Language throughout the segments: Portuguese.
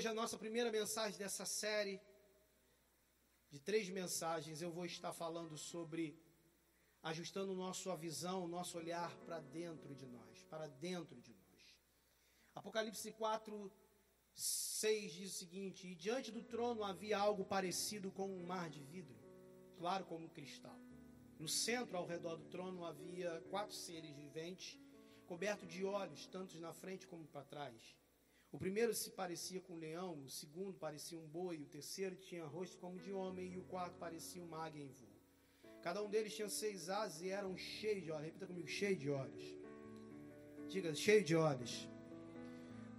hoje a nossa primeira mensagem dessa série de três mensagens, eu vou estar falando sobre ajustando nossa visão, nosso olhar para dentro de nós, para dentro de nós. Apocalipse 4, 6 diz o seguinte: E diante do trono havia algo parecido com um mar de vidro, claro como cristal. No centro, ao redor do trono, havia quatro seres viventes, cobertos de olhos, tanto na frente como para trás. O primeiro se parecia com um leão, o segundo parecia um boi, o terceiro tinha rosto como de homem, e o quarto parecia uma águia em voo. Cada um deles tinha seis asas e eram cheios de olhos. Repita comigo, cheio de olhos. Diga, cheio de olhos.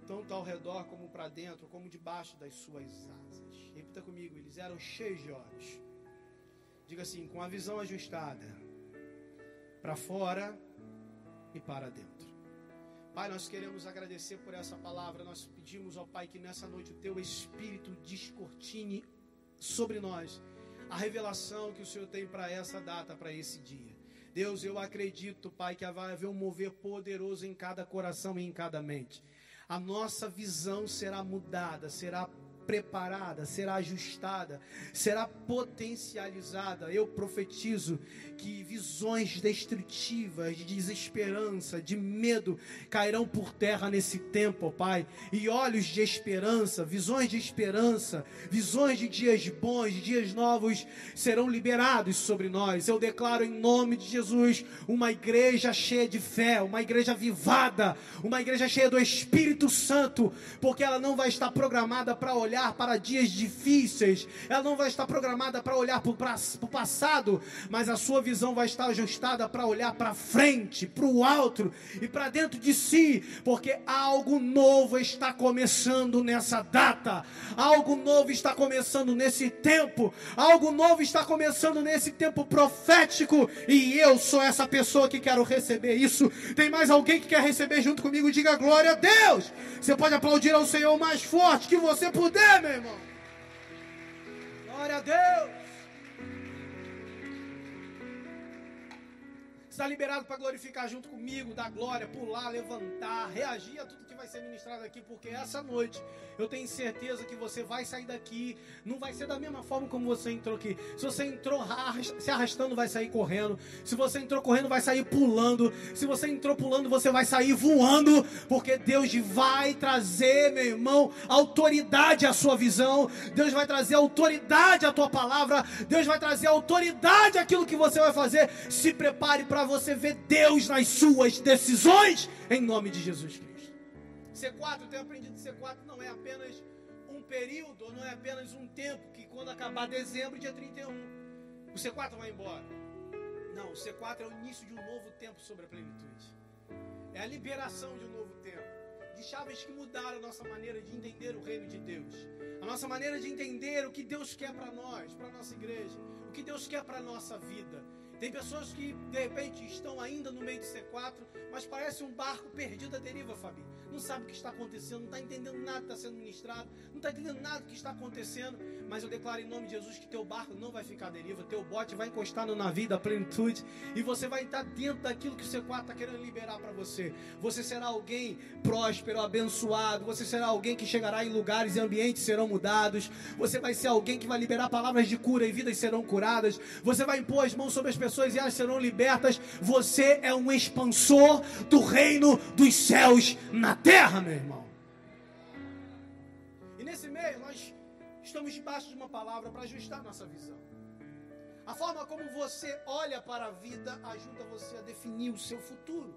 Tanto ao redor como para dentro, como debaixo das suas asas. Repita comigo, eles eram cheios de olhos. Diga assim, com a visão ajustada. Para fora e para dentro. Pai, nós queremos agradecer por essa palavra. Nós pedimos ao Pai que nessa noite o teu Espírito descortine sobre nós a revelação que o Senhor tem para essa data, para esse dia. Deus, eu acredito, Pai, que vai haver um mover poderoso em cada coração e em cada mente. A nossa visão será mudada, será preparada, será ajustada, será potencializada. Eu profetizo que visões destrutivas, de desesperança, de medo cairão por terra nesse tempo, Pai. E olhos de esperança, visões de esperança, visões de dias bons, de dias novos serão liberados sobre nós. Eu declaro em nome de Jesus uma igreja cheia de fé, uma igreja vivada, uma igreja cheia do Espírito Santo, porque ela não vai estar programada para olhar olhar para dias difíceis, ela não vai estar programada para olhar para o passado, mas a sua visão vai estar ajustada para olhar para frente, para o alto e para dentro de si, porque algo novo está começando nessa data, algo novo está começando nesse tempo, algo novo está começando nesse tempo profético, e eu sou essa pessoa que quero receber isso. Tem mais alguém que quer receber junto comigo? Diga glória a Deus. Você pode aplaudir ao Senhor mais forte que você puder meu irmão. Glória a Deus. Está liberado para glorificar junto comigo, dar glória, pular, levantar, reagir a tudo que vai ser ministrado aqui, porque essa noite eu tenho certeza que você vai sair daqui, não vai ser da mesma forma como você entrou aqui. Se você entrou se arrastando, vai sair correndo. Se você entrou correndo, vai sair pulando. Se você entrou pulando, você vai sair voando, porque Deus vai trazer, meu irmão, autoridade à sua visão. Deus vai trazer autoridade à tua palavra. Deus vai trazer autoridade àquilo que você vai fazer. Se prepare para para você ver Deus nas suas decisões, em nome de Jesus Cristo. C4, eu tenho aprendido que C4 não é apenas um período, não é apenas um tempo que quando acabar dezembro, dia 31, o C4 vai embora. Não, o C4 é o início de um novo tempo sobre a plenitude. É a liberação de um novo tempo. De chaves que mudaram a nossa maneira de entender o reino de Deus. A nossa maneira de entender o que Deus quer para nós, para nossa igreja. O que Deus quer para nossa vida. Tem pessoas que de repente estão ainda no meio do C4, mas parece um barco perdido à deriva, Fabi. Não sabe o que está acontecendo, não está entendendo nada que está sendo ministrado, não está entendendo nada que está acontecendo. Mas eu declaro em nome de Jesus que teu barco não vai ficar à deriva, teu bote vai encostar no navio da plenitude e você vai estar dentro daquilo que o C4 está querendo liberar para você. Você será alguém próspero, abençoado, você será alguém que chegará em lugares e ambientes serão mudados, você vai ser alguém que vai liberar palavras de cura e vidas serão curadas, você vai impor as mãos sobre as pessoas e elas serão libertas. Você é um expansor do reino dos céus na terra, meu irmão. E nesse mês nós estamos debaixo de uma palavra para ajustar nossa visão. A forma como você olha para a vida ajuda você a definir o seu futuro.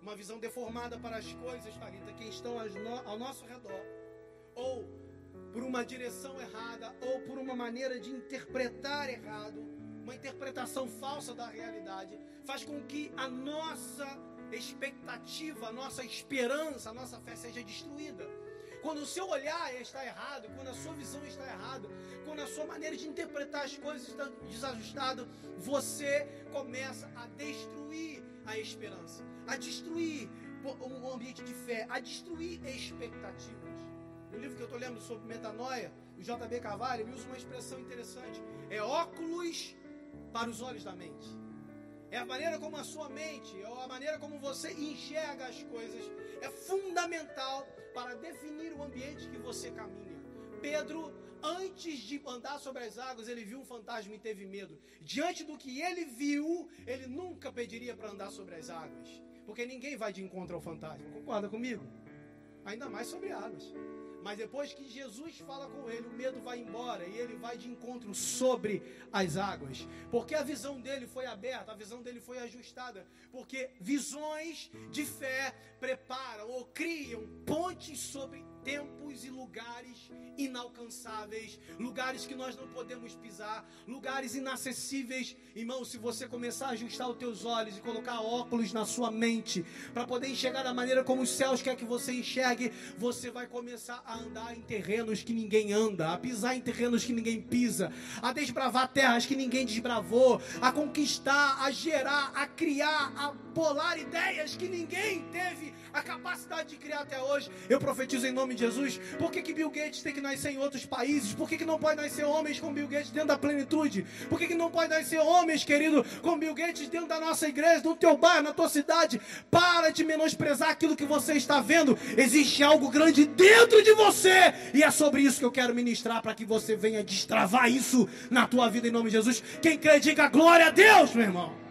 Uma visão deformada para as coisas, Thalita, que estão ao nosso redor. Ou por uma direção errada, ou por uma maneira de interpretar errado, uma interpretação falsa da realidade, faz com que a nossa expectativa, a nossa esperança, a nossa fé seja destruída. Quando o seu olhar está errado, quando a sua visão está errada, quando a sua maneira de interpretar as coisas está desajustada, você começa a destruir a esperança, a destruir o ambiente de fé, a destruir expectativas. No livro que eu estou lendo sobre metanoia, o JB Carvalho, ele usa uma expressão interessante. É óculos para os olhos da mente. É a maneira como a sua mente, é a maneira como você enxerga as coisas, é fundamental para definir o ambiente que você caminha. Pedro, antes de andar sobre as águas, ele viu um fantasma e teve medo. Diante do que ele viu, ele nunca pediria para andar sobre as águas. Porque ninguém vai de encontro ao fantasma. Concorda comigo? Ainda mais sobre águas. Mas depois que Jesus fala com ele, o medo vai embora e ele vai de encontro sobre as águas. Porque a visão dele foi aberta, a visão dele foi ajustada. Porque visões de fé preparam ou criam pontes sobre tempos e lugares inalcançáveis, lugares que nós não podemos pisar, lugares inacessíveis. Irmão, se você começar a ajustar os teus olhos e colocar óculos na sua mente para poder enxergar da maneira como os céus quer que você enxergue, você vai começar a andar em terrenos que ninguém anda, a pisar em terrenos que ninguém pisa, a desbravar terras que ninguém desbravou, a conquistar, a gerar, a criar, a bolar ideias que ninguém teve a capacidade de criar até hoje. Eu profetizo em nome de Jesus. Por que, que Bill Gates tem que nascer em outros países? Por que, que não pode nascer homens com Bill Gates dentro da plenitude? Por que, que não pode nascer homens, querido, com Bill Gates dentro da nossa igreja, no teu bairro, na tua cidade? Para de menosprezar aquilo que você está vendo. Existe algo grande dentro de você. E é sobre isso que eu quero ministrar para que você venha destravar isso na tua vida em nome de Jesus. Quem crê, diga glória a Deus, meu irmão.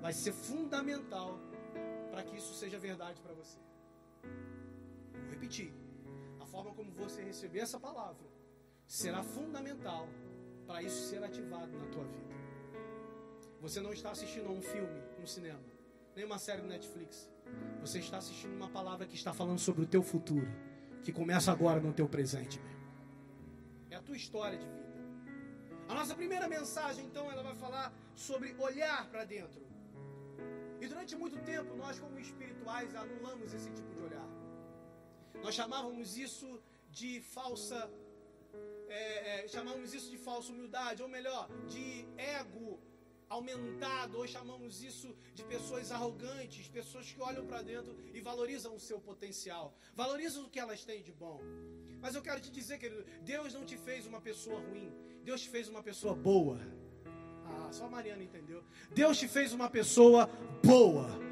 Vai ser fundamental para que isso seja verdade para você. Vou repetir. A forma como você receber essa palavra será fundamental para isso ser ativado na tua vida. Você não está assistindo a um filme no cinema, nem uma série no Netflix. Você está assistindo uma palavra que está falando sobre o teu futuro, que começa agora no teu presente, meu. É a tua história de vida. A nossa primeira mensagem, então, ela vai falar sobre olhar para dentro. E durante muito tempo, nós, como espirituais, anulamos esse tipo de olhar. Nós chamávamos isso de falsa. É, é, chamamos isso de falsa humildade, ou melhor, de ego aumentado, ou chamamos isso de pessoas arrogantes, pessoas que olham para dentro e valorizam o seu potencial, valorizam o que elas têm de bom. Mas eu quero te dizer, querido, Deus não te fez uma pessoa ruim, Deus te fez uma pessoa boa. Ah, só a Mariana entendeu. Deus te fez uma pessoa boa.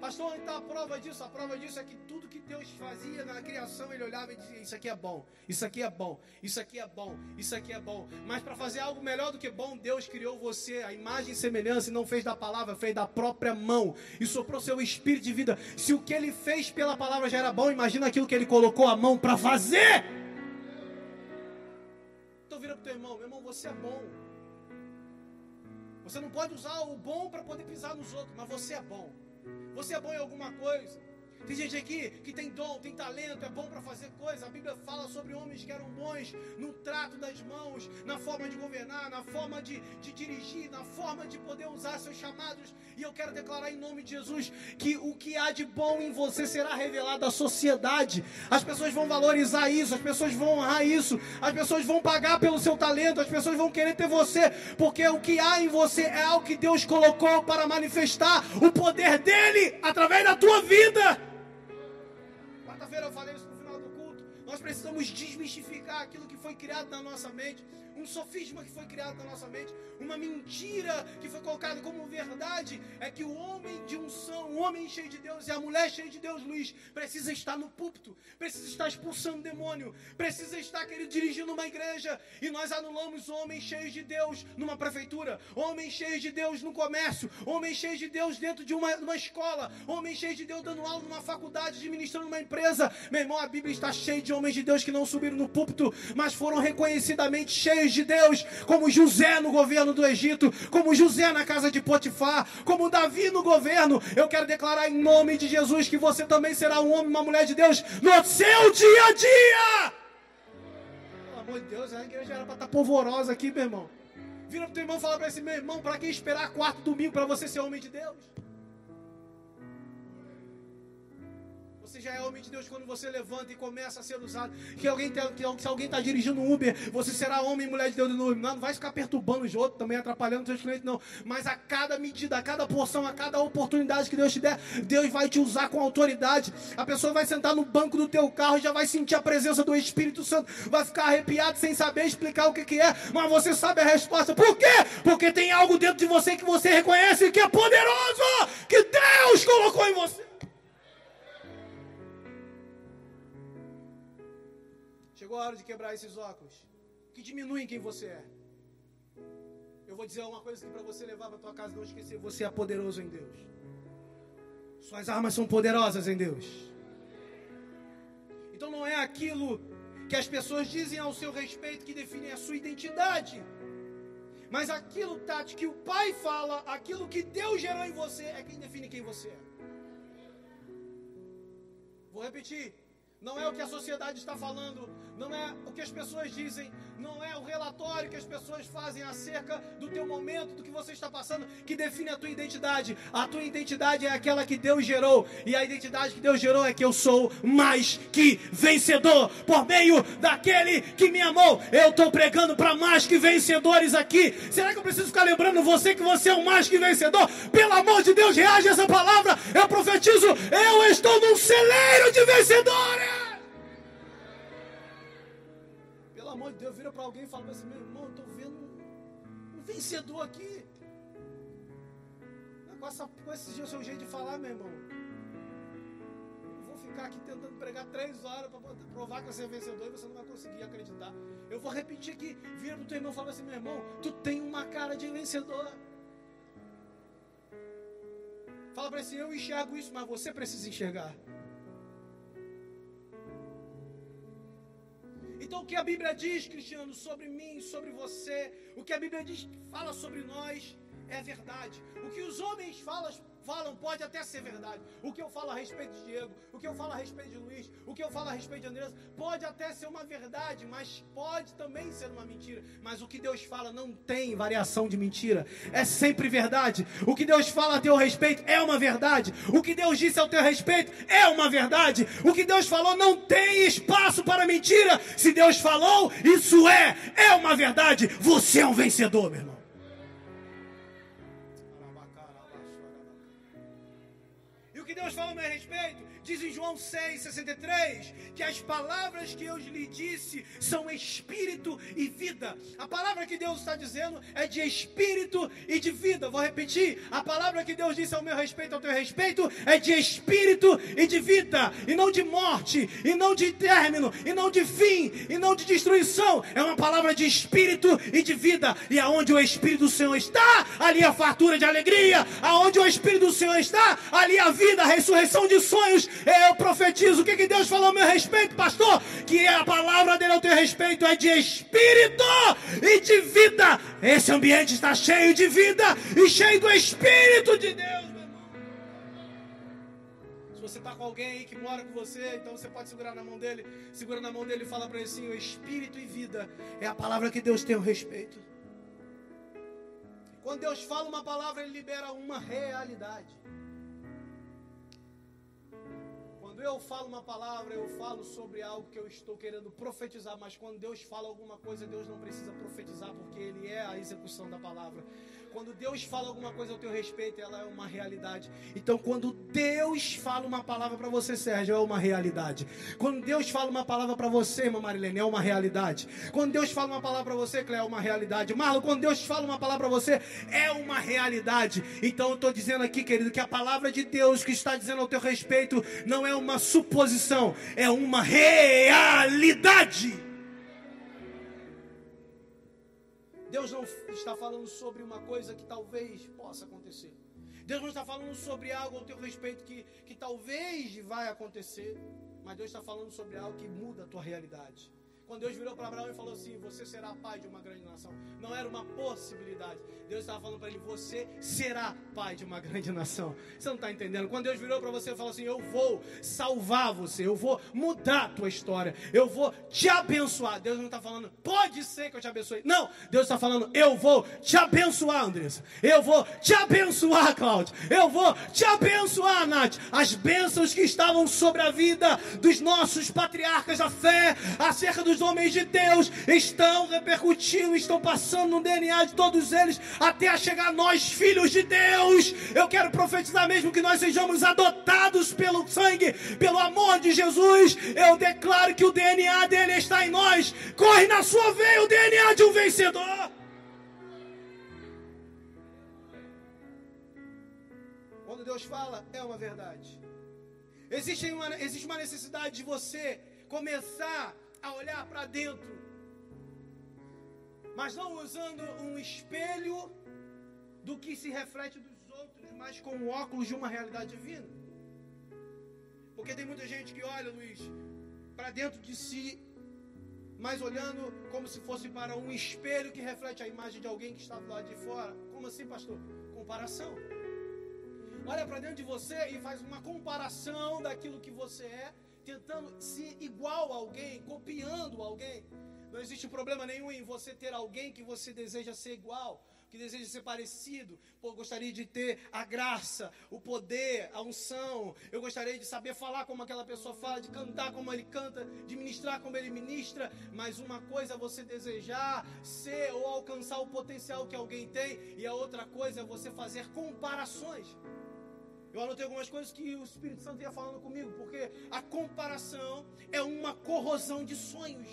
Pastor, então a prova disso, a prova disso é que tudo que Deus fazia na criação, ele olhava e dizia: Isso aqui é bom, isso aqui é bom, isso aqui é bom, isso aqui é bom. Mas para fazer algo melhor do que bom, Deus criou você, a imagem e semelhança, e não fez da palavra, fez da própria mão e soprou seu espírito de vida. Se o que ele fez pela palavra já era bom, imagina aquilo que ele colocou a mão para fazer. Então vira para o teu irmão: Meu irmão, você é bom. Você não pode usar o bom para poder pisar nos outros, mas você é bom. Você é bom em alguma coisa. Tem gente aqui que tem dom, tem talento, é bom para fazer coisa. A Bíblia fala sobre homens que eram bons no trato das mãos, na forma de governar, na forma de, de dirigir, na forma de poder usar seus chamados. E eu quero declarar em nome de Jesus que o que há de bom em você será revelado à sociedade. As pessoas vão valorizar isso, as pessoas vão honrar isso, as pessoas vão pagar pelo seu talento, as pessoas vão querer ter você, porque o que há em você é algo que Deus colocou para manifestar o poder dele através da tua vida quarta-feira eu falei isso no final do culto. Nós precisamos desmistificar aquilo que foi criado na nossa mente um sofisma que foi criado na nossa mente, uma mentira que foi colocada como verdade, é que o homem de unção, o homem cheio de Deus e a mulher cheia de Deus, Luiz, precisa estar no púlpito, precisa estar expulsando demônio, precisa estar, querido, dirigindo uma igreja, e nós anulamos homens cheios de Deus numa prefeitura, homens cheios de Deus no comércio, homens cheios de Deus dentro de uma, uma escola, homens cheios de Deus dando aula numa faculdade, administrando uma empresa. Meu irmão, a Bíblia está cheia de homens de Deus que não subiram no púlpito, mas foram reconhecidamente cheios de Deus, como José no governo do Egito, como José na casa de Potifar, como Davi no governo. Eu quero declarar em nome de Jesus que você também será um homem, uma mulher de Deus no seu dia a dia. Pelo amor de Deus, a igreja era para estar polvorosa aqui, meu irmão. Vira para o teu irmão e fala para esse meu irmão, para que esperar quarto domingo para você ser homem de Deus? Você já é homem de Deus quando você levanta e começa a ser usado. Que alguém que, se alguém está dirigindo um Uber, você será homem e mulher de Deus no Uber. Não, não vai ficar perturbando os outros, também atrapalhando seus clientes, não. Mas a cada medida, a cada porção, a cada oportunidade que Deus te der, Deus vai te usar com autoridade. A pessoa vai sentar no banco do teu carro e já vai sentir a presença do Espírito Santo. Vai ficar arrepiado sem saber explicar o que, que é. Mas você sabe a resposta. Por quê? Porque tem algo dentro de você que você reconhece que é poderoso. Que Deus colocou em você. Chegou a hora de quebrar esses óculos que diminuem quem você é. Eu vou dizer uma coisa aqui para você levar para tua casa, não esquecer, você é poderoso em Deus. Suas armas são poderosas em Deus. Então não é aquilo que as pessoas dizem ao seu respeito que define a sua identidade. Mas aquilo, Tati, que o Pai fala, aquilo que Deus gerou em você, é quem define quem você é. Vou repetir. Não é o que a sociedade está falando, não é o que as pessoas dizem, não é o relatório que as pessoas fazem acerca do teu momento, do que você está passando, que define a tua identidade. A tua identidade é aquela que Deus gerou, e a identidade que Deus gerou é que eu sou mais que vencedor por meio daquele que me amou. Eu estou pregando para mais que vencedores aqui. Será que eu preciso ficar lembrando você que você é um mais que vencedor? Pelo amor de Deus, reage a essa palavra. Eu profetizo, eu estou num celeiro de vencedores. Amor de Deus, vira para alguém e fala assim: meu irmão, estou vendo um, vencedor aqui. Com, essa, com esse seu jeito de falar, meu irmão. Eu vou ficar aqui tentando pregar três horas para provar que você é vencedor e você não vai conseguir acreditar. Eu vou repetir aqui, vira para o teu irmão e fala assim: meu irmão, tu tem uma cara de vencedor. Fala para ele assim: eu enxergo isso, mas você precisa enxergar. Então, o que a Bíblia diz, Cristiano, sobre mim, sobre você, o que a Bíblia diz, fala sobre nós, é verdade. O que os homens falam, falam pode até ser verdade. O que eu falo a respeito de Diego, o que eu falo a respeito de Luiz, o que eu falo a respeito de Andressa, pode até ser uma verdade, mas pode também ser uma mentira. Mas o que Deus fala não tem variação de mentira, é sempre verdade. O que Deus fala a teu respeito é uma verdade. O que Deus disse ao teu respeito é uma verdade. O que Deus falou não tem espaço para mentira. Se Deus falou, isso é, é uma verdade. Você é um vencedor, meu irmão. Diz em João 6,63 que as palavras que eu lhe disse são espírito e vida. A palavra que Deus está dizendo é de espírito e de vida. Vou repetir: a palavra que Deus disse ao meu respeito, ao teu respeito, é de espírito e de vida, e não de morte, e não de término, e não de fim, e não de destruição. É uma palavra de espírito e de vida. E aonde o Espírito do Senhor está, ali a fartura de alegria. Aonde o Espírito do Senhor está, ali a vida, a ressurreição de sonhos eu profetizo. O que, que Deus falou a meu respeito, pastor? Que a palavra dele ao teu respeito é de espírito e de vida. Esse ambiente está cheio de vida e cheio do Espírito de Deus. Se você está com alguém aí que mora com você, então você pode segurar na mão dele. Segura na mão dele e fala para ele assim: o Espírito e vida é a palavra que Deus tem ao respeito. Quando Deus fala uma palavra, Ele libera uma realidade. Quando eu falo uma palavra, eu falo sobre algo que eu estou querendo profetizar, mas quando Deus fala alguma coisa, Deus não precisa profetizar, porque Ele é a execução da palavra. Quando Deus fala alguma coisa ao teu respeito, ela é uma realidade. Então, quando Deus fala uma palavra para você, Sérgio, é uma realidade. Quando Deus fala uma palavra para você, irmã Marilene, é uma realidade. Quando Deus fala uma palavra para você, Cléo, é uma realidade. Marlon, quando Deus fala uma palavra para você, é uma realidade. Então, eu estou dizendo aqui, querido, que a palavra de Deus que está dizendo ao teu respeito não é uma suposição, é uma realidade. Deus não está falando sobre uma coisa que talvez possa acontecer. Deus não está falando sobre algo ao teu respeito que, que talvez vai acontecer. Mas Deus está falando sobre algo que muda a tua realidade. Quando Deus virou para Abraão e falou assim: Você será pai de uma grande nação. Não era uma possibilidade. Deus estava falando para ele: Você será pai de uma grande nação. Você não está entendendo? Quando Deus virou para você e falou assim: Eu vou salvar você, eu vou mudar a tua história, eu vou te abençoar. Deus não está falando, pode ser que eu te abençoe. Não, Deus está falando, eu vou te abençoar, Andressa. Eu vou te abençoar, Cláudio. Eu vou te abençoar, Nath. As bênçãos que estavam sobre a vida dos nossos patriarcas da fé, acerca dos homens de Deus, estão repercutindo, estão passando no DNA de todos eles até chegar a nós, filhos de Deus. Eu quero profetizar mesmo que nós sejamos adotados pelo sangue, pelo amor de Jesus. Eu declaro que o DNA dele está em nós. Corre na sua veia o DNA de um vencedor. Quando Deus Deus fala é uma verdade. Existe uma, existe uma necessidade de você começar a olhar para dentro, mas não usando um espelho do que se reflete dos outros, mas com o óculos de uma realidade divina. Porque tem muita gente que olha, Luiz, para dentro de si, mas olhando como se fosse para um espelho que reflete a imagem de alguém que está do lado de fora. Como assim, pastor? Comparação. Olha para dentro de você e faz uma comparação daquilo que você é, tentando ser igual a alguém, copiando alguém. Não existe problema nenhum em você ter alguém que você deseja ser igual que deseja ser parecido. Pô, gostaria de ter a graça, o poder, a unção. Eu gostaria de saber falar como aquela pessoa fala, de cantar como ele canta, de ministrar como ele ministra. Mas uma coisa é você desejar ser ou alcançar o potencial que alguém tem, e a outra coisa é você fazer comparações. Eu anotei algumas coisas que o Espírito Santo ia falando comigo, porque a comparação é uma corrosão de sonhos,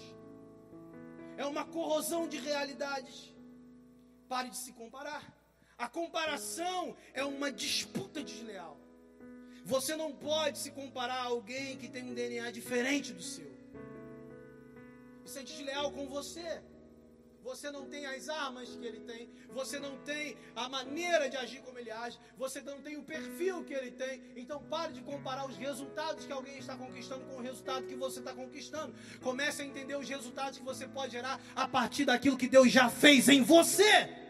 é uma corrosão de realidades. Pare de se comparar. A comparação é uma disputa desleal. Você não pode se comparar a alguém que tem um DNA diferente do seu. Isso é desleal com você você não tem as armas que ele tem, você não tem a maneira de agir como ele age, você não tem o perfil que ele tem. Então pare de comparar os resultados que alguém está conquistando com o resultado que você está conquistando. Comece a entender os resultados que você pode gerar a partir daquilo que Deus já fez em você.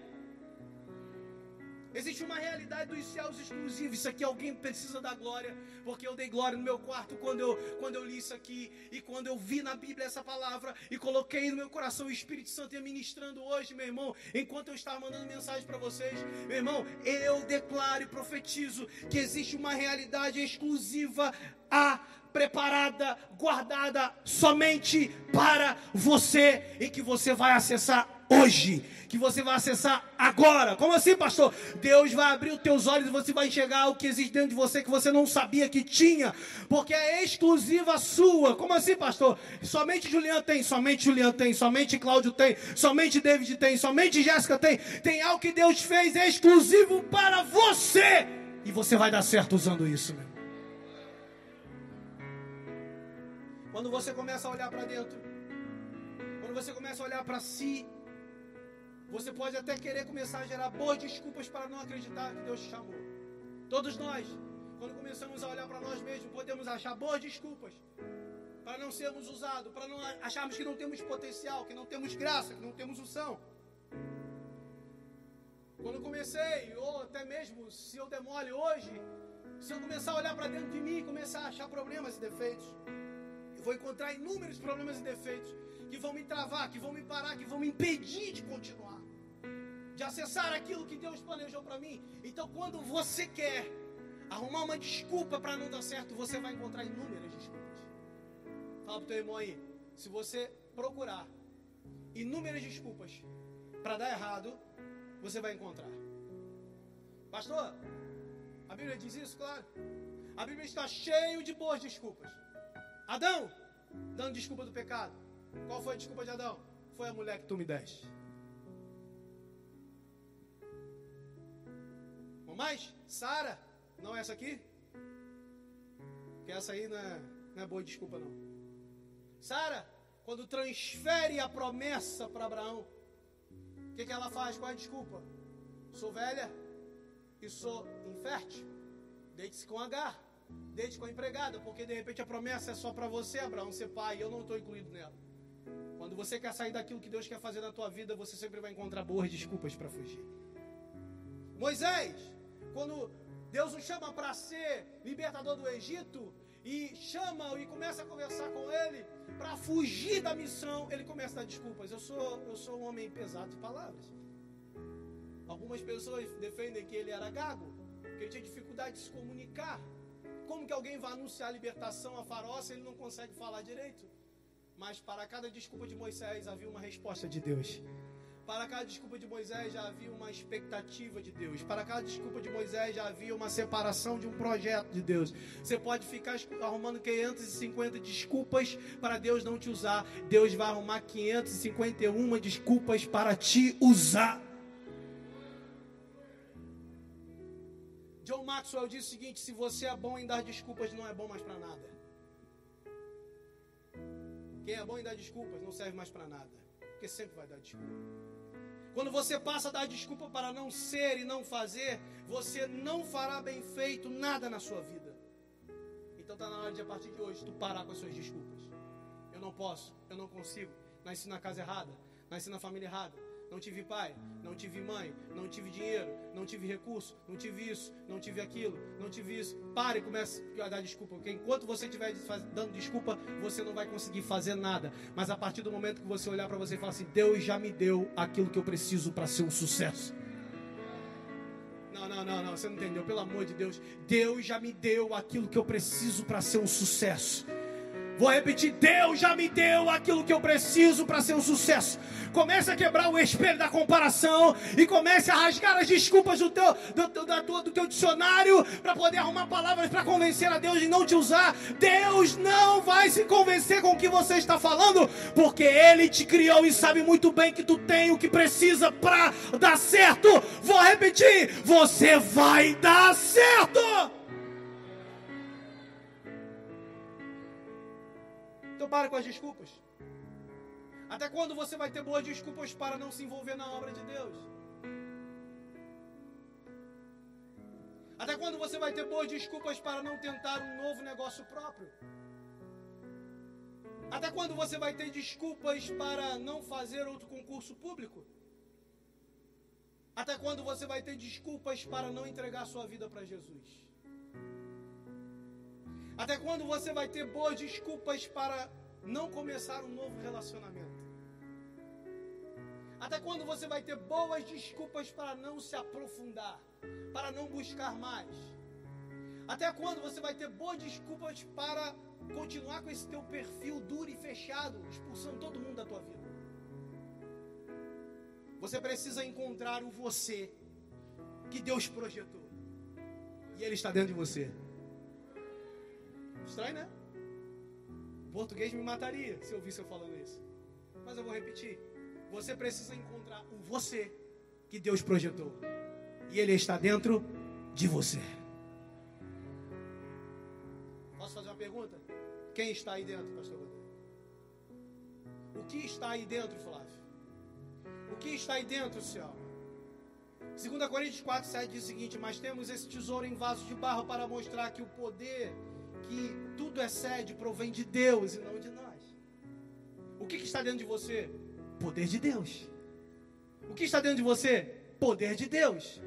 Existe uma realidade dos céus exclusivos. Isso aqui alguém precisa da glória, porque eu dei glória no meu quarto quando eu, quando eu li isso aqui e quando eu vi na Bíblia essa palavra e coloquei no meu coração o Espírito Santo ministrando hoje, meu irmão, enquanto eu estava mandando mensagem para vocês. Meu irmão, eu declaro e profetizo que existe uma realidade exclusiva a preparada, guardada somente para você e que você vai acessar hoje, que você vai acessar agora. Como assim, pastor? Deus vai abrir os teus olhos e você vai enxergar o que existe dentro de você que você não sabia que tinha, porque é exclusiva sua. Como assim, pastor? Somente Juliana tem, somente Juliana tem, somente Cláudio tem, somente David tem, somente Jéssica tem. Tem algo que Deus fez exclusivo para você. E você vai dar certo usando isso, meu. Quando você começa a olhar para dentro, quando você começa a olhar para si, você pode até querer começar a gerar boas desculpas para não acreditar que Deus te chamou. Todos nós, quando começamos a olhar para nós mesmos, podemos achar boas desculpas para não sermos usados, para não acharmos que não temos potencial, que não temos graça, que não temos unção. Quando comecei, ou até mesmo se eu demole hoje, se eu começar a olhar para dentro de mim e começar a achar problemas e defeitos, eu vou encontrar inúmeros problemas e defeitos que vão me travar, que vão me parar, que vão me impedir de continuar de acessar aquilo que Deus planejou para mim. Então, quando você quer arrumar uma desculpa para não dar certo, você vai encontrar inúmeras desculpas. Fala pro teu irmão aí, se você procurar inúmeras desculpas para dar errado, você vai encontrar. Pastor, a Bíblia diz isso, claro. A Bíblia está cheio de boas desculpas. Adão, dando desculpa do pecado. Qual foi a desculpa de Adão? Foi a mulher que tu me deste. Mais? Sara, não é essa aqui? Que essa aí não é, não é boa desculpa não. Sara, quando transfere a promessa para Abraão, o que, que ela faz? Qual é a desculpa? Sou velha e sou infértil. Deite-se com H. Deite com a empregada, porque de repente a promessa é só para você, Abraão, ser pai, e eu não estou incluído nela. Quando você quer sair daquilo que Deus quer fazer na tua vida, você sempre vai encontrar boas desculpas para fugir. Moisés, quando Deus o chama para ser libertador do Egito e chama e começa a conversar com ele para fugir da missão, ele começa a dar desculpas. Eu sou, eu sou um homem pesado de palavras. Algumas pessoas defendem que ele era gago, que ele tinha dificuldade de se comunicar. Como que alguém vai anunciar a libertação a Faraó se ele não consegue falar direito? Mas para cada desculpa de Moisés havia uma resposta de Deus. Para cada desculpa de Moisés já havia uma expectativa de Deus. Para cada desculpa de Moisés já havia uma separação de um projeto de Deus. Você pode ficar arrumando 550 desculpas para Deus não te usar. Deus vai arrumar 551 desculpas para te usar. John Maxwell diz o seguinte: se você é bom em dar desculpas, não é bom mais para nada. Quem é bom em dar desculpas não serve mais para nada, porque sempre vai dar desculpa. Quando você passa a dar desculpa para não ser e não fazer, você não fará bem feito nada na sua vida. Então está na hora de a partir de hoje tu parar com as suas desculpas. Eu não posso, eu não consigo. Nasci na casa errada, nasci na família errada, não tive pai, não tive mãe, não tive dinheiro, não tive recurso, não tive isso, não tive aquilo, não tive isso. Pare e comece a dar desculpa, porque enquanto você estiver dando desculpa, você não vai conseguir fazer nada. Mas a partir do momento que você olhar para você e falar assim: Deus já me deu aquilo que eu preciso para ser um sucesso. Não, não, não, não, você não entendeu, pelo amor de Deus. Deus já me deu aquilo que eu preciso para ser um sucesso. Vou repetir: Deus já me deu aquilo que eu preciso para ser um sucesso. Comece a quebrar o espelho da comparação e comece a rasgar as desculpas do teu, do, do, do teu dicionário para poder arrumar palavras para convencer a Deus de não te usar. Deus não vai se convencer com o que você está falando, porque Ele te criou e sabe muito bem que tu tem o que precisa para dar certo. Vou repetir: você vai dar certo. Então pare com as desculpas. Até quando você vai ter boas desculpas para não se envolver na obra de Deus? Até quando você vai ter boas desculpas para não tentar um novo negócio próprio? Até quando você vai ter desculpas para não fazer outro concurso público? Até quando você vai ter desculpas para não entregar sua vida para Jesus? Até quando você vai ter boas desculpas para não começar um novo relacionamento? Até quando você vai ter boas desculpas para não se aprofundar, para não buscar mais? Até quando você vai ter boas desculpas para continuar com esse teu perfil duro e fechado, expulsando todo mundo da tua vida? Você precisa encontrar o você que Deus projetou. E ele está dentro de você. Estranho, né? O português me mataria se eu ouvisse eu falando isso. Mas eu vou repetir. Você precisa encontrar o você que Deus projetou. E ele está dentro de você. Posso fazer uma pergunta? Quem está aí dentro, pastor Rodrigo? O que está aí dentro, Flávio? O que está aí dentro, Céu? 2 Coríntios 4, 7 diz o seguinte: Mas temos esse tesouro em vaso de barro para mostrar que o poder que tudo excede provém de Deus e não de nós. O que, que está dentro de você? Poder de Deus. O que está dentro de você? Poder de Deus.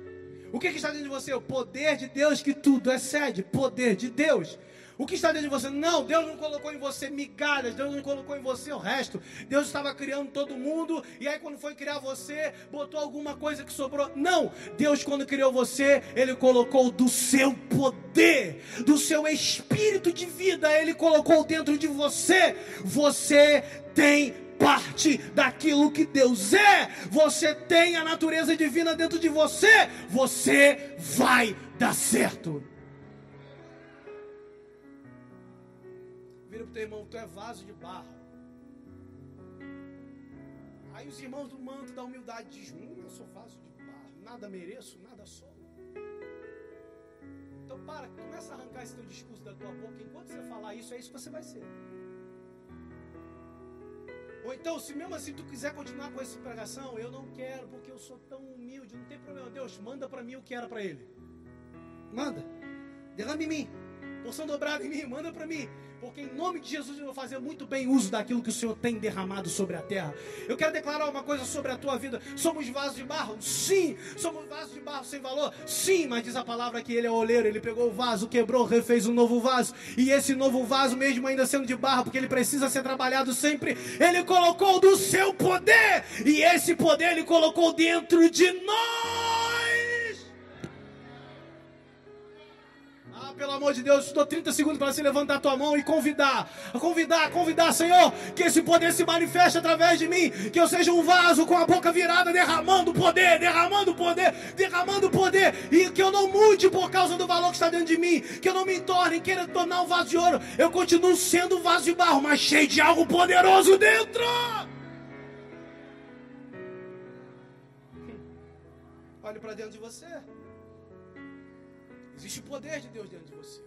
O que, que está dentro de você? O poder de Deus que tudo excede. Poder de Deus. O que está dentro de você? Não, Deus não colocou em você migalhas, Deus não colocou em você o resto. Deus estava criando todo mundo, e aí quando foi criar você, botou alguma coisa que sobrou. Não, Deus quando criou você, Ele colocou do seu poder, do seu espírito de vida, Ele colocou dentro de você. Você tem parte daquilo que Deus é. Você tem a natureza divina dentro de você. Você vai dar certo. Teu irmão, tu é vaso de barro. Aí os irmãos do manto da humildade dizem, hum, eu sou vaso de barro, nada mereço, nada sou. Então para, começa a arrancar esse teu discurso da tua boca, enquanto você falar isso, é isso que você vai ser. Ou então, se mesmo assim tu quiser continuar com essa pregação, eu não quero, porque eu sou tão humilde, não tem problema. Deus, manda para mim o que era para ele. Manda. Derrame em mim. Porção dobrada em mim, manda para mim. Porque em nome de Jesus eu vou fazer muito bem uso daquilo que o Senhor tem derramado sobre a terra. Eu quero declarar uma coisa sobre a tua vida. Somos vasos de barro? Sim. Somos vasos de barro sem valor? Sim. Mas diz a palavra que ele é oleiro. Ele pegou o vaso, quebrou, refez um novo vaso. E esse novo vaso, mesmo ainda sendo de barro, porque ele precisa ser trabalhado sempre, ele colocou do seu poder. E esse poder ele colocou dentro de nós. Amor de Deus, estou 30 segundos para você levantar a tua mão e convidar, convidar, convidar, Senhor, que esse poder se manifeste através de mim, que eu seja um vaso com a boca virada, derramando poder, derramando poder, derramando poder, e que eu não mude por causa do valor que está dentro de mim, que eu não me torne, queira tornar um vaso de ouro, eu continuo sendo um vaso de barro, mas cheio de algo poderoso dentro. Olhe para dentro de você. Existe o poder de Deus dentro de você.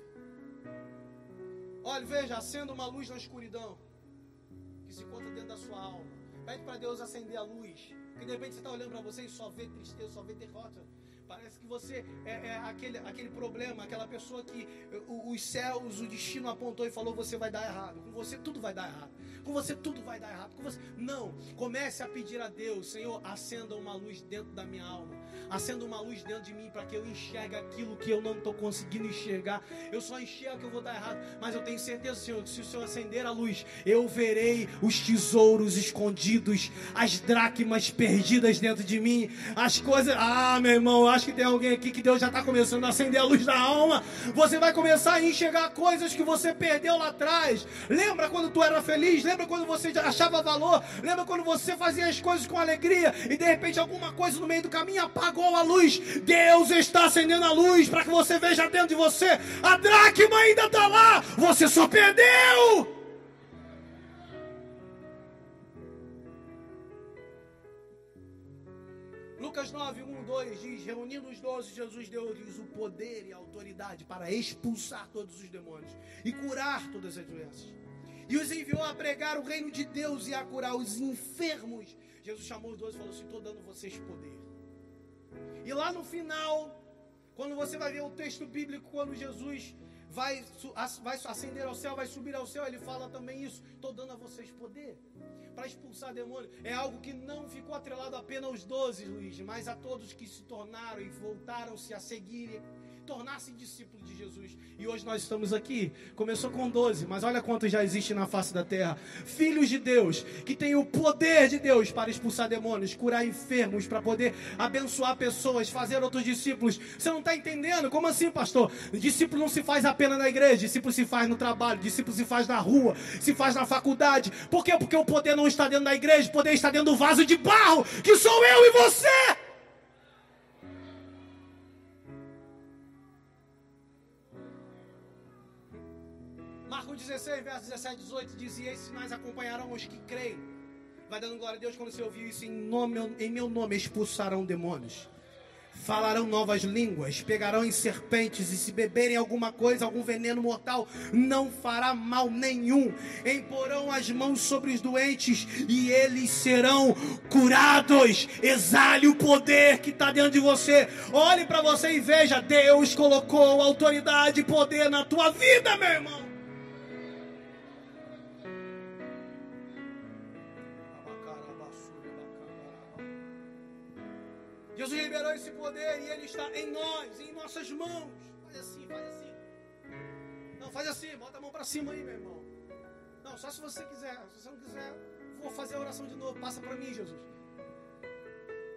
Olha, veja, acenda uma luz na escuridão que se encontra dentro da sua alma. Pede para Deus acender a luz. Porque de repente você está olhando para você e só vê tristeza, só vê derrota. Parece que você é, é, aquele, aquele problema, aquela pessoa que os céus, o destino apontou e falou: você vai dar errado. Com você tudo vai dar errado. Com você tudo vai dar errado. Com você... Não. Comece a pedir a Deus: Senhor, acenda uma luz dentro da minha alma acenda uma luz dentro de mim para que eu enxergue aquilo que eu não estou conseguindo enxergar. Eu só enxergo que eu vou dar errado, mas eu tenho certeza, Senhor, que se o Senhor acender a luz, eu verei os tesouros escondidos, as dracmas perdidas dentro de mim, as coisas. Ah, meu irmão, acho que tem alguém aqui que Deus já está começando a acender a luz da alma. Você vai começar a enxergar coisas que você perdeu lá atrás. Lembra quando tu era feliz? Lembra quando você achava valor? Lembra quando você fazia as coisas com alegria e de repente alguma coisa no meio do caminho apagou? Apagou a luz. Deus está acendendo a luz para que você veja dentro de você. A dracma ainda está lá. Você só perdeu. Lucas 9, 1, 2 diz: Reunindo os doze, Jesus deu-lhes o poder e a autoridade para expulsar todos os demônios e curar todas as doenças. E os enviou a pregar o reino de Deus e a curar os enfermos. Jesus chamou os doze e falou assim: Estou dando vocês poder. E lá no final, quando você vai ver o texto bíblico, quando Jesus vai, vai ascender ao céu, vai subir ao céu, ele fala também isso. Estou dando a vocês poder para expulsar demônio. É algo que não ficou atrelado apenas aos doze, Luiz, mas a todos que se tornaram e voltaram-se a seguirem tornar-se discípulo de Jesus. E hoje nós estamos aqui. Começou com 12, mas olha quanto já existe na face da terra. Filhos de Deus, que têm o poder de Deus para expulsar demônios, curar enfermos, para poder abençoar pessoas, fazer outros discípulos. Você não está entendendo? Como assim, pastor? Discípulo não se faz apenas na igreja, discípulo se faz no trabalho, discípulo se faz na rua, se faz na faculdade. Por quê? Porque o poder não está dentro da igreja, o poder está dentro do vaso de barro, que sou eu e você. 16, versos 17 e 18 diz: E esses sinais acompanharão os que creem. Vai dando glória a Deus quando você ouviu isso. Em, nome, em meu nome expulsarão demônios. Falarão novas línguas, pegarão em serpentes, e se beberem alguma coisa, algum veneno mortal, não fará mal nenhum. Imporão as mãos sobre os doentes e eles serão curados. Exale o poder que está dentro de você. Olhe para você e veja: Deus colocou autoridade e poder na tua vida, meu irmão. Poder e ele está em nós, em nossas mãos. Faz assim, faz assim. Não, faz assim, bota a mão para cima aí, meu irmão. Não, só se você quiser. Se você não quiser, vou fazer a oração de novo. Passa para mim, Jesus.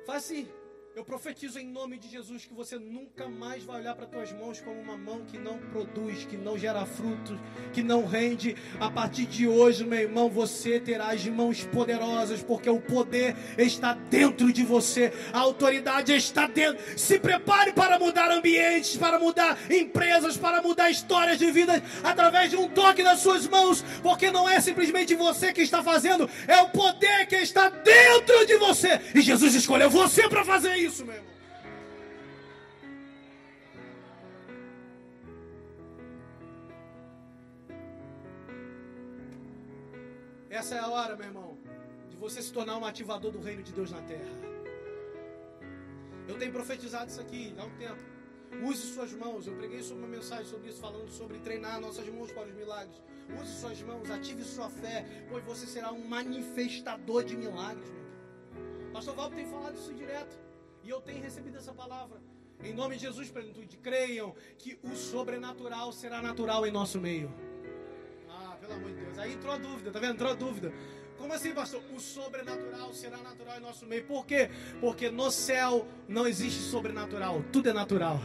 Faz assim. Eu profetizo em nome de Jesus que você nunca mais vai olhar para tuas mãos como uma mão que não produz, que não gera frutos, que não rende. A partir de hoje, meu irmão, você terá as mãos poderosas, porque o poder está dentro de você, a autoridade está dentro. Se prepare para mudar ambientes, para mudar empresas, para mudar histórias de vida através de um toque das suas mãos, porque não é simplesmente você que está fazendo, é o poder que está dentro de você. E Jesus escolheu você para fazer isso isso, meu irmão. Essa é a hora, meu irmão, de você se tornar um ativador do reino de Deus na terra. Eu tenho profetizado isso aqui há um tempo. Use suas mãos. Eu preguei sobre uma mensagem sobre isso, falando sobre treinar nossas mãos para os milagres. Use suas mãos, ative sua fé, pois você será um manifestador de milagres. Meu. Pastor Valdo tem falado isso direto. E eu tenho recebido essa palavra. Em nome de Jesus, plenitude, creiam que o sobrenatural será natural em nosso meio. Ah, pelo amor de Deus. Aí entrou a dúvida, tá vendo? Entrou a dúvida. Como assim, pastor? O sobrenatural será natural em nosso meio. Por quê? Porque no céu não existe sobrenatural, tudo é natural.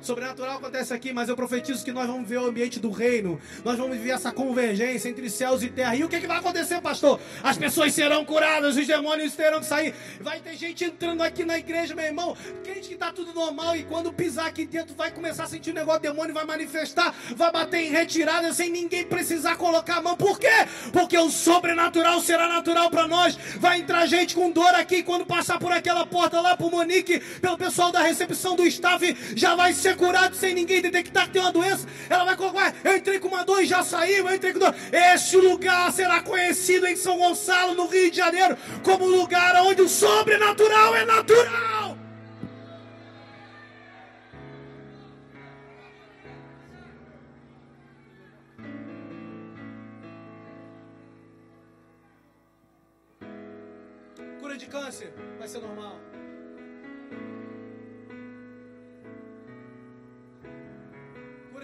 Sobrenatural acontece aqui, mas eu profetizo que nós vamos ver o ambiente do reino. Nós vamos ver essa convergência entre céus e terra. E o que, que vai acontecer, pastor? As pessoas serão curadas, os demônios terão que sair. Vai ter gente entrando aqui na igreja, meu irmão. Crente que está tudo normal e quando pisar aqui dentro vai começar a sentir o negócio, o demônio vai manifestar, vai bater em retirada sem ninguém precisar colocar a mão. Por quê? Porque o sobrenatural será natural para nós. Vai entrar gente com dor aqui quando passar por aquela porta lá pro Monique, pelo pessoal da recepção do staff, já vai ser ser curado sem ninguém detectar que tem uma doença. Ela vai colocar, eu entrei com uma dor e já saiu, eu entrei com dor. Este lugar será conhecido em São Gonçalo, no Rio de Janeiro, como lugar onde o sobrenatural é natural. Cura de câncer vai ser normal.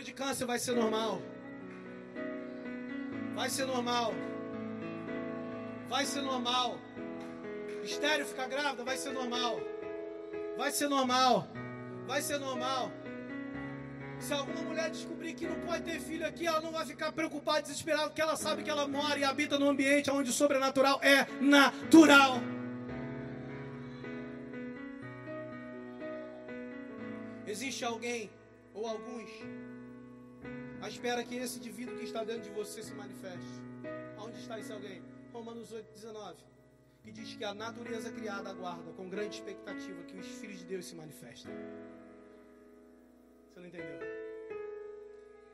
De câncer vai ser normal. Vai ser normal. Vai ser normal. Estéreo ficar grávida vai ser normal. Vai ser normal. Vai ser normal. Se alguma mulher descobrir que não pode ter filho aqui, ela não vai ficar preocupada, desesperada, porque ela sabe que ela mora e habita num ambiente onde o sobrenatural é natural. Existe alguém ou alguns à espera que esse indivíduo que está dentro de você se manifeste. Onde está esse alguém? Romanos 8, 19. Que diz que a natureza criada aguarda com grande expectativa que os filhos de Deus se manifestem. Você não entendeu?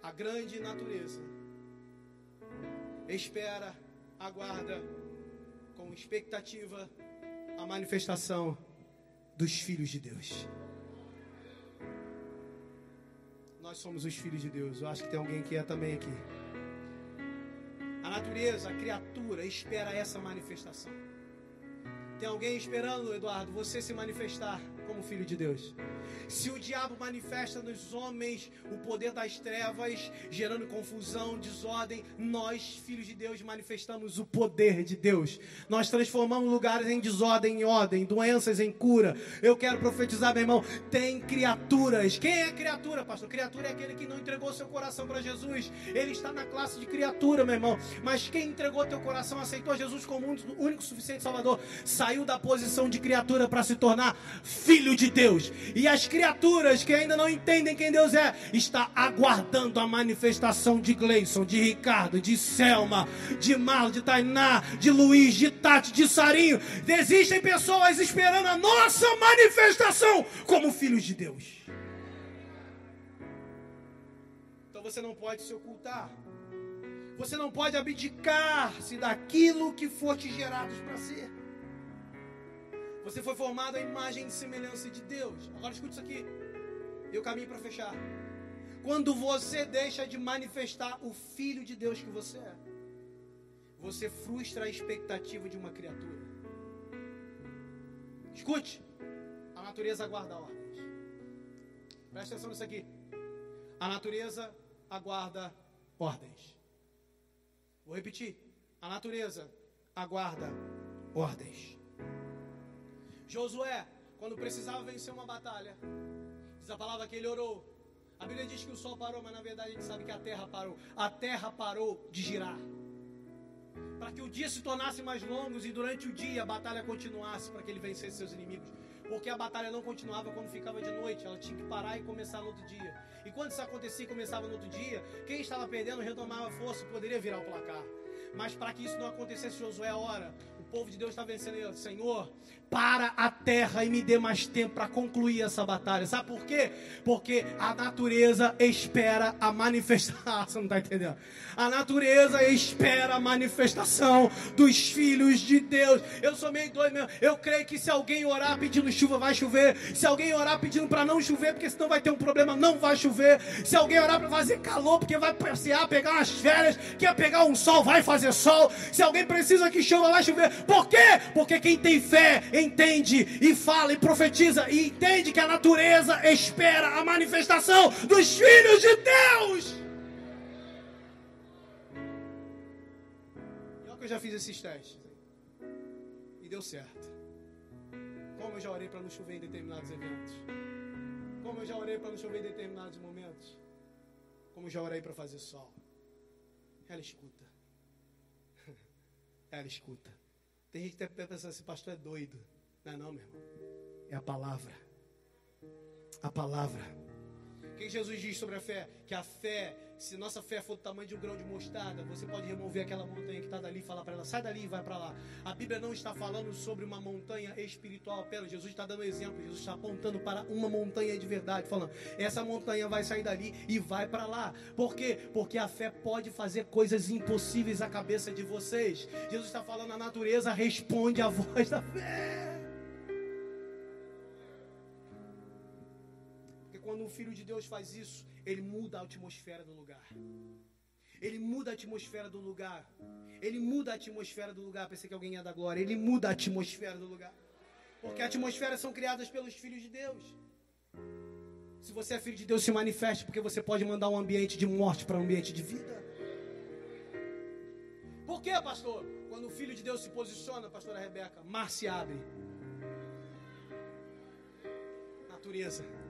A grande natureza espera, aguarda com expectativa a manifestação dos filhos de Deus. Nós somos os filhos de Deus. Eu acho que tem alguém que é também aqui. A natureza, a criatura, espera essa manifestação. Tem alguém esperando, Eduardo, você se manifestar como filho de Deus. Se o diabo manifesta nos homens o poder das trevas, gerando confusão, desordem, nós, filhos de Deus, manifestamos o poder de Deus. Nós transformamos lugares em desordem em ordem, doenças em cura. Eu quero profetizar, meu irmão, tem criaturas. Quem é criatura, pastor? Criatura é aquele que não entregou seu coração para Jesus. Ele está na classe de criatura, meu irmão. Mas quem entregou teu coração, aceitou Jesus como o único suficiente Salvador, saiu da posição de criatura para se tornar filho de Deus. E as criaturas que ainda não entendem quem Deus é, está aguardando a manifestação de Gleison, de Ricardo, de Selma, de Marlon, de Tainá, de Luiz, de Tati, de Sarinho. Existem pessoas esperando a nossa manifestação como filhos de Deus. Então você não pode se ocultar. Você não pode abdicar-se daquilo que for te gerados para ser. Você foi formado à imagem e semelhança de Deus. Agora escute isso aqui. E o caminho para fechar. Quando você deixa de manifestar o filho de Deus que você é, você frustra a expectativa de uma criatura. Escute. A natureza aguarda ordens. Presta atenção nisso aqui. A natureza aguarda ordens. Vou repetir. A natureza aguarda ordens. Josué, quando precisava vencer uma batalha, diz a palavra que ele orou. A Bíblia diz que o sol parou, mas na verdade a gente sabe que a terra parou. A terra parou de girar. Para que o dia se tornasse mais longo e durante o dia a batalha continuasse para que ele vencesse seus inimigos. Porque a batalha não continuava quando ficava de noite, ela tinha que parar e começar no outro dia. E quando isso acontecia e começava no outro dia, quem estava perdendo retomava força e poderia virar o placar. Mas para que isso não acontecesse, Josué ora. Povo de Deus está vencendo ele. Senhor, para a terra e me dê mais tempo para concluir essa batalha. Sabe por quê? Porque a natureza espera a manifestação. Você não está entendendo? A natureza espera a manifestação dos filhos de Deus. Eu sou meio doido mesmo. Eu creio que se alguém orar pedindo chuva, vai chover. Se alguém orar pedindo para não chover, porque senão vai ter um problema, não vai chover. Se alguém orar para fazer calor, porque vai passear, pegar umas férias, quer pegar um sol, vai fazer sol. Se alguém precisa que chova, vai chover. Por quê? Porque quem tem fé, entende e fala e profetiza e entende que a natureza espera a manifestação dos filhos de Deus. E olha que eu já fiz esses testes e deu certo. Como eu já orei para não chover em determinados eventos. Como eu já orei para não chover em determinados momentos. Como eu já orei para fazer sol. Ela escuta. Ela escuta. Tem gente que está pensando assim, pastor é doido. Não é não, meu irmão. É a palavra. A palavra. O que Jesus diz sobre a fé? Que a fé Se nossa fé for do tamanho de um grão de mostarda, você pode remover aquela montanha que está dali e falar para ela: sai dali e vai para lá. A Bíblia não está falando sobre uma montanha espiritual apenas. Jesus está dando exemplo. Jesus está apontando para uma montanha de verdade, falando: essa montanha vai sair dali e vai para lá. Por quê? Porque a fé pode fazer coisas impossíveis à cabeça de vocês. Jesus está falando: a natureza responde à voz da fé. Quando um filho de Deus faz isso, ele muda a atmosfera do lugar. Ele muda a atmosfera do lugar. Ele muda a atmosfera do lugar. Pensei que alguém ia dar glória. Ele muda a atmosfera do lugar. Porque atmosferas são criadas pelos filhos de Deus. Se você é filho de Deus, se manifeste, porque você pode mandar um ambiente de morte para um ambiente de vida. Por quê, pastor? Quando o filho de Deus se posiciona, pastora Rebeca, mar se abre. Natureza.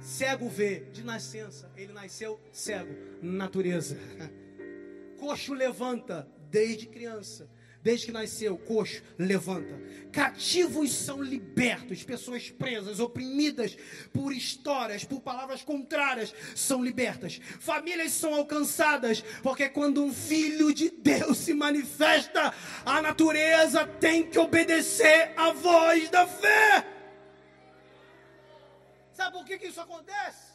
Cego vê, de nascença, ele nasceu cego, natureza. Coxo levanta desde criança, desde que nasceu, coxo levanta. Cativos são libertos, pessoas presas, oprimidas por histórias, por palavras contrárias, são libertas. Famílias são alcançadas, porque quando um filho de Deus se manifesta, a natureza tem que obedecer à voz da fé. Sabe por que, que isso acontece?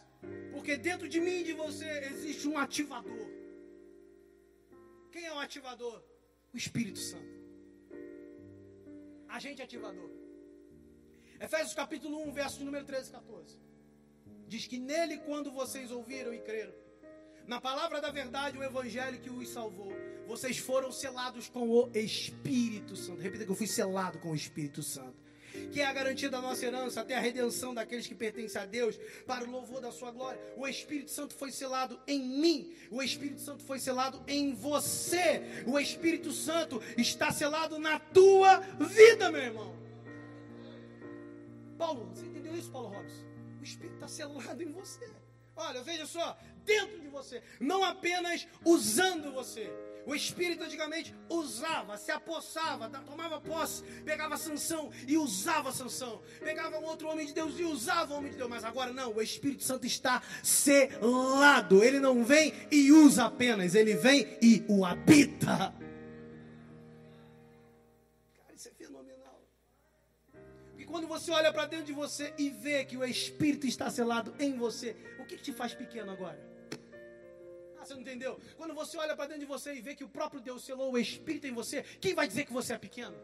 Porque dentro de mim e de você existe um ativador. Quem é o ativador? O Espírito Santo. Agente ativador. Efésios capítulo 1, verso número 13 e 14. Diz que nele, quando vocês ouviram e creram, na palavra da verdade, o evangelho que os salvou, vocês foram selados com o Espírito Santo. Repita que eu fui selado com o Espírito Santo que é a garantia da nossa herança, até a redenção daqueles que pertencem a Deus, para o louvor da sua glória. O Espírito Santo foi selado em mim, o Espírito Santo foi selado em você, o Espírito Santo está selado na tua vida, meu irmão. Paulo, você entendeu isso, Paulo Robson? O Espírito está selado em você. Olha, veja só, dentro de você, não apenas usando você. O Espírito antigamente usava, se apossava, tomava posse, pegava Sansão e usava Sansão. Pegava um outro homem de Deus e usava o homem de Deus. Mas agora não, o Espírito Santo está selado. Ele não vem e usa apenas, ele vem e o habita. Cara, isso é fenomenal. E quando você olha para dentro de você e vê que o Espírito está selado em você, o que, que te faz pequeno agora? Você não entendeu? Quando você olha para dentro de você e vê que o próprio Deus selou o Espírito em você, quem vai dizer que você é pequeno?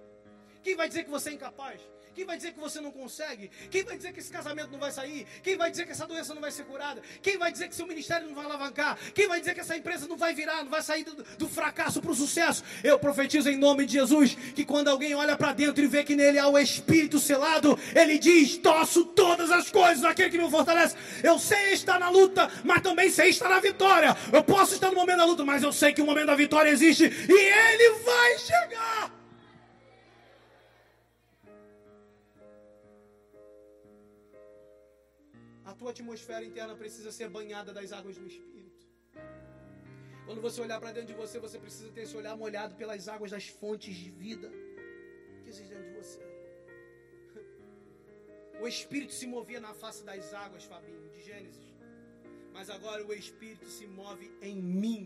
Quem vai dizer que você é incapaz? Quem vai dizer que você não consegue? Quem vai dizer que esse casamento não vai sair? Quem vai dizer que essa doença não vai ser curada? Quem vai dizer que seu ministério não vai alavancar? Quem vai dizer que essa empresa não vai virar, não vai sair do, do fracasso para o sucesso? Eu profetizo em nome de Jesus que quando alguém olha para dentro e vê que nele há o Espírito selado, ele diz: Tosso todas as coisas aquele que me fortalece. Eu sei estar na luta, mas também sei estar na vitória. Eu posso estar no momento da luta, mas eu sei que o momento da vitória existe e ele vai chegar. Tua atmosfera interna precisa ser banhada das águas do Espírito. Quando você olhar para dentro de você, você precisa ter esse olhar molhado pelas águas das fontes de vida que existem dentro de você. O Espírito se movia na face das águas, Fabinho, de Gênesis. Mas agora o Espírito se move em mim.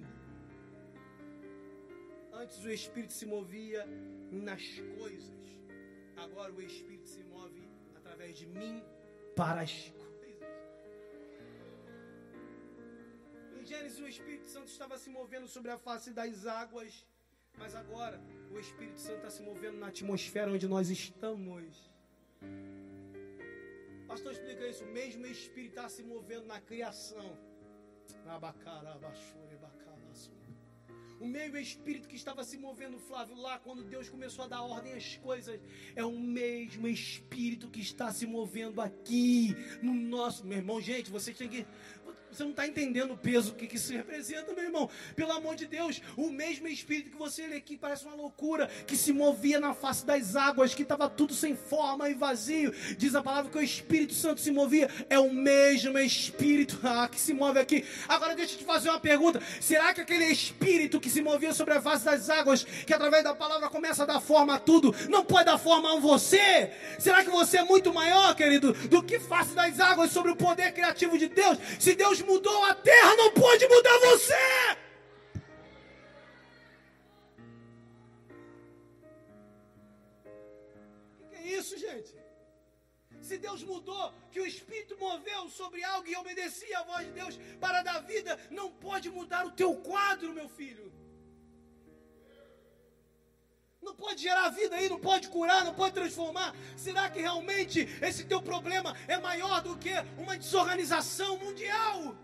Antes o Espírito se movia nas coisas. Agora o Espírito se move através de mim para as coisas. Gênesis, o Espírito Santo estava se movendo sobre a face das águas, mas agora o Espírito Santo está se movendo na atmosfera onde nós estamos. Pastor, explica isso. O mesmo Espírito está se movendo na criação. O meio espírito que estava se movendo, Flávio, lá quando Deus começou a dar ordem às coisas, é o mesmo espírito que está se movendo aqui no nosso. Meu irmão, gente, você tem que você não está entendendo o peso que, que isso representa, meu irmão. Pelo amor de Deus, o mesmo Espírito que você lê aqui parece uma loucura, que se movia na face das águas, que estava tudo sem forma e vazio. Diz a palavra que o Espírito Santo se movia. É o mesmo Espírito ah, que se move aqui. Agora deixa eu te fazer uma pergunta: será que aquele Espírito que se movia sobre a face das águas, que através da palavra começa a dar forma a tudo, não pode dar forma a você? Será que você é muito maior, querido, do que face das águas sobre o poder criativo de Deus? Se Deus mudou a terra, não pode mudar você. O que é isso, gente? Se Deus mudou, que o Espírito moveu sobre algo e obedecia a voz de Deus para dar vida, não pode mudar o teu quadro, meu filho. Não pode gerar vida aí, não pode curar, não pode transformar. Será que realmente esse teu problema é maior do que uma desorganização mundial?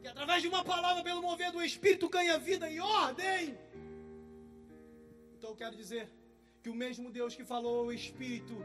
Que através de uma palavra, pelo mover do Espírito, ganha vida e ordem. Então eu quero dizer que o mesmo Deus que falou o Espírito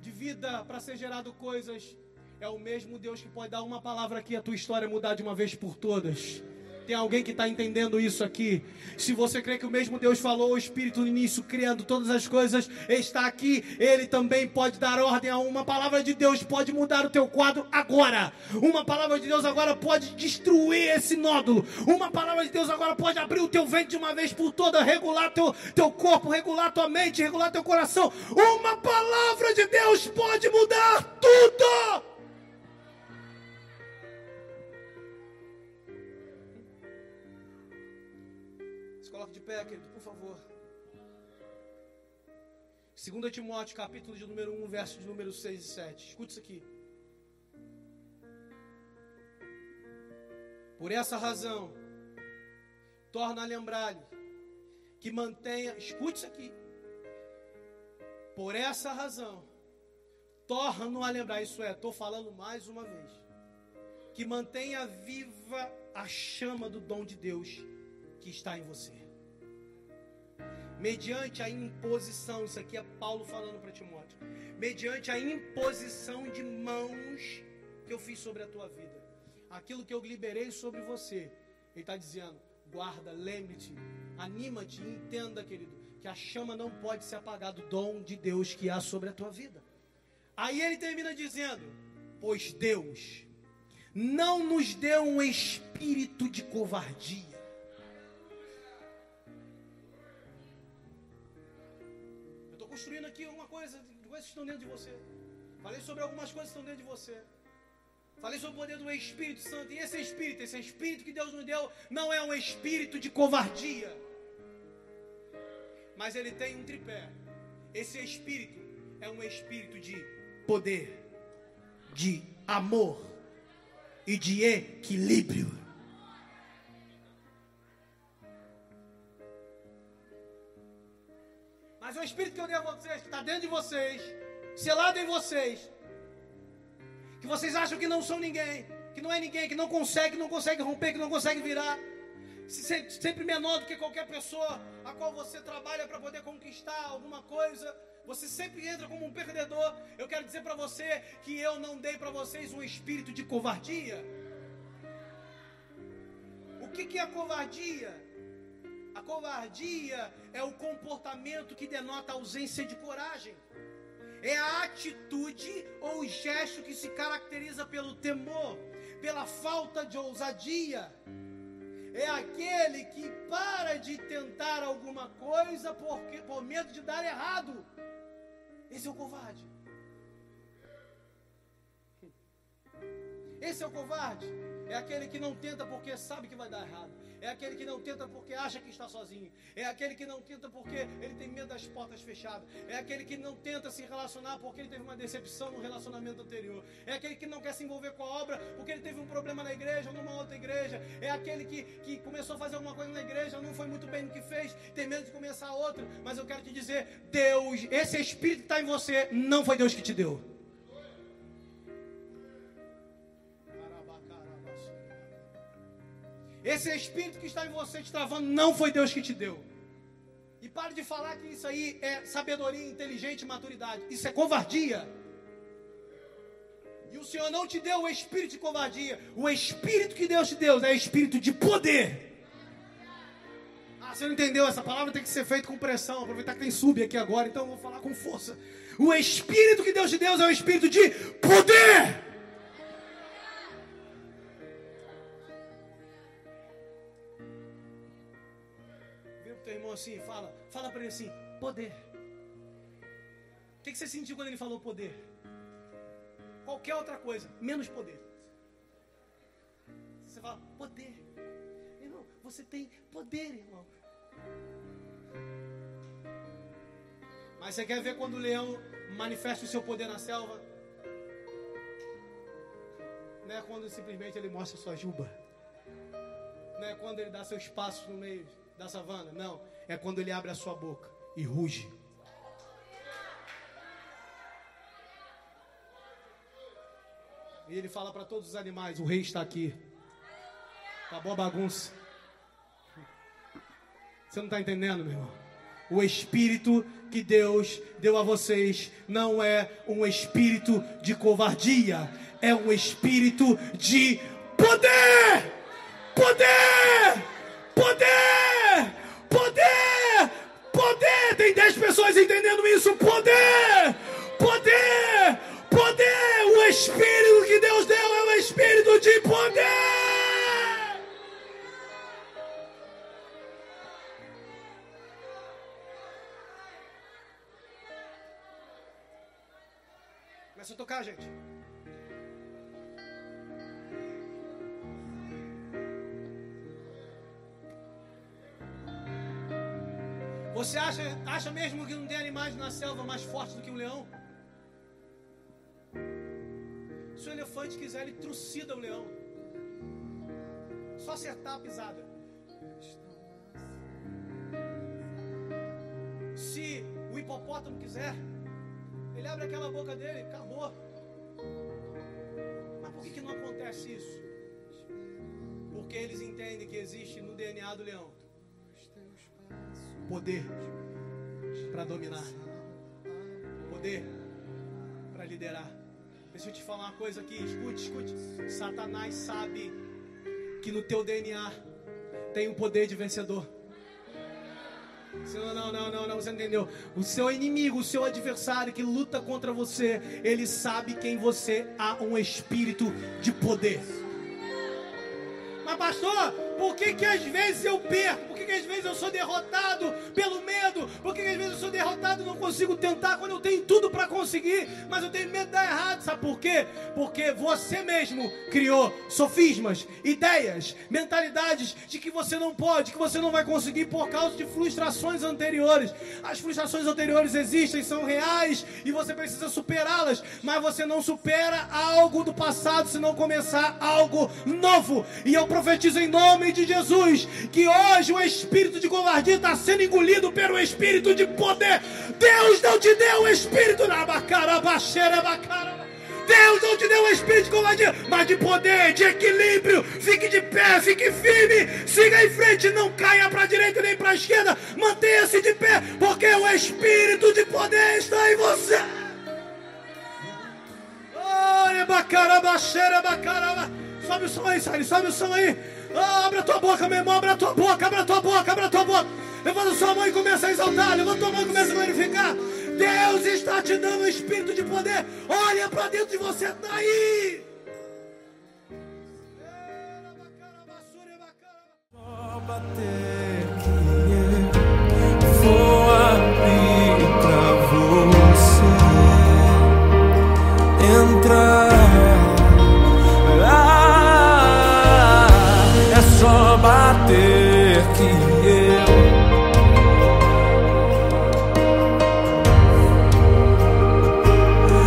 de vida para ser gerado coisas, é o mesmo Deus que pode dar uma palavra aqui a tua história mudar de uma vez por todas. Tem alguém que está entendendo isso aqui? Se você crê que o mesmo Deus falou, o Espírito no início, criando todas as coisas, está aqui. Ele também pode dar ordem a uma palavra de Deus, pode mudar o teu quadro agora. Uma palavra de Deus agora pode destruir esse nódulo. Uma palavra de Deus agora pode abrir o teu ventre de uma vez por todas, regular teu, teu corpo, regular tua mente, regular teu coração. Uma palavra de Deus pode mudar tudo. Coloque de pé, querido, por favor. 2 Timóteo, capítulo de número 1, versos de número 6 e 7. Escute isso aqui. Por essa razão, torna a lembrar-lhe que mantenha, escute isso aqui. Por essa razão, torna a lembrar, isso é, estou falando mais uma vez, que mantenha viva a chama do dom de Deus que está em você mediante a imposição, isso aqui é Paulo falando para Timóteo, mediante a imposição de mãos que eu fiz sobre a tua vida, aquilo que eu liberei sobre você, ele está dizendo: guarda, lembre-te, anima-te entenda, querido, que a chama não pode se apagar do dom de Deus que há sobre a tua vida. Aí ele termina dizendo: Pois Deus não nos deu um espírito de covardia construindo aqui uma coisa, coisas que estão dentro de você. Falei sobre algumas coisas que estão dentro de você. Falei sobre o poder do Espírito Santo. E esse Espírito, esse Espírito que Deus nos deu, não é um espírito de covardia. Mas ele tem um tripé. Esse Espírito é um espírito de poder, de amor e de equilíbrio. Mas o Espírito que eu dei a vocês, que está dentro de vocês, selado em vocês, que vocês acham que não são ninguém, que não é ninguém, que não consegue, que não consegue romper, que não consegue virar, sempre menor do que qualquer pessoa a qual você trabalha para poder conquistar alguma coisa. Você sempre entra como um perdedor. Eu quero dizer para você que eu não dei para vocês um espírito de covardia. O que, que é covardia? A covardia é o comportamento que denota ausência de coragem. É a atitude ou gesto que se caracteriza pelo temor, pela falta de ousadia. É aquele que para de tentar alguma coisa porque, por medo de dar errado. Esse é o covarde. Esse é o covarde. É aquele que não tenta porque sabe que vai dar errado. É aquele que não tenta porque acha que está sozinho. É aquele que não tenta porque ele tem medo das portas fechadas. É aquele que não tenta se relacionar porque ele teve uma decepção no relacionamento anterior. É aquele que não quer se envolver com a obra porque ele teve um problema na igreja ou numa outra igreja. É aquele que, que começou a fazer alguma coisa na igreja, não foi muito bem no que fez, tem medo de começar outra. Mas eu quero te dizer: Deus, esse Espírito que está em você, não foi Deus que te deu. Esse espírito que está em você te travando não foi Deus que te deu. E pare de falar que isso aí é sabedoria, inteligente, maturidade. Isso é covardia. E o Senhor não te deu o espírito de covardia. O espírito que Deus te deu é espírito de poder. Ah, você não entendeu? Essa palavra tem que ser feita com pressão. Aproveitar que tem sub aqui agora, então eu vou falar com força. O espírito que Deus te deu é o espírito de poder. Assim, fala, fala para ele assim, poder. O que, que você sentiu quando ele falou poder? Qualquer outra coisa, menos poder. você tem poder, irmão. Mas você quer ver quando o leão manifesta o seu poder na selva? Não é quando simplesmente ele mostra sua juba. Não é quando ele dá seus passos no meio da savana. Não. É quando ele abre a sua boca e ruge. E ele fala para todos os animais: O rei está aqui. Acabou a bagunça. Você não está entendendo, meu irmão? O espírito que Deus deu a vocês não é um espírito de covardia, é um espírito de poder! Poder! Poder! Dez pessoas entendendo isso. Poder! Poder! Poder! O espírito que Deus deu é um espírito de poder! Começa a tocar, gente. Você acha, acha mesmo que não tem animais na selva mais fortes do que um leão? Se o elefante quiser, ele trucida o leão. Só acertar a pisada. Se o hipopótamo quiser, ele abre aquela boca dele, acabou. Mas por que, que não acontece isso? Porque eles entendem que existe no DNA do leão poder para dominar, poder para liderar. Deixa eu te falar uma coisa aqui, escute, escute. Satanás sabe que no teu DNA tem um poder de vencedor. Não, não, não, não, não, você entendeu? O seu inimigo, o seu adversário que luta contra você, ele sabe que em você há um espírito de poder. Mas pastor, por que, que às vezes eu perco? Por que, que às vezes eu sou derrotado pelo medo? Por que, que às vezes eu sou derrotado e não consigo tentar quando eu tenho tudo para conseguir? Mas eu tenho medo de dar errado, sabe por quê? Porque você mesmo criou sofismas, ideias, mentalidades de que você não pode, que você não vai conseguir por causa de frustrações anteriores. As frustrações anteriores existem, são reais e você precisa superá-las, mas você não supera algo do passado se não começar algo novo. E eu profetizo em nome nome de Jesus, que hoje o espírito de covardia está sendo engolido pelo espírito de poder. Deus não te deu o espírito da bacarabaxeira, bacara. Deus não te deu o espírito de covardia, mas de poder, de equilíbrio. Fique de pé, fique firme, siga em frente, não caia para a direita nem para a esquerda. Mantenha-se de pé, porque o espírito de poder está em você. Bacaraba. Sobe o som aí, Sally, sobe o som aí. Oh, abre a tua boca, meu irmão, abre a tua boca, abre a tua boca, abre a tua boca. Levanta sua mão e começa a exaltar. Levanta tua mão e começa a glorificar. Deus está te dando um espírito de poder. Olha para dentro de você, está aí. Bater que Ah,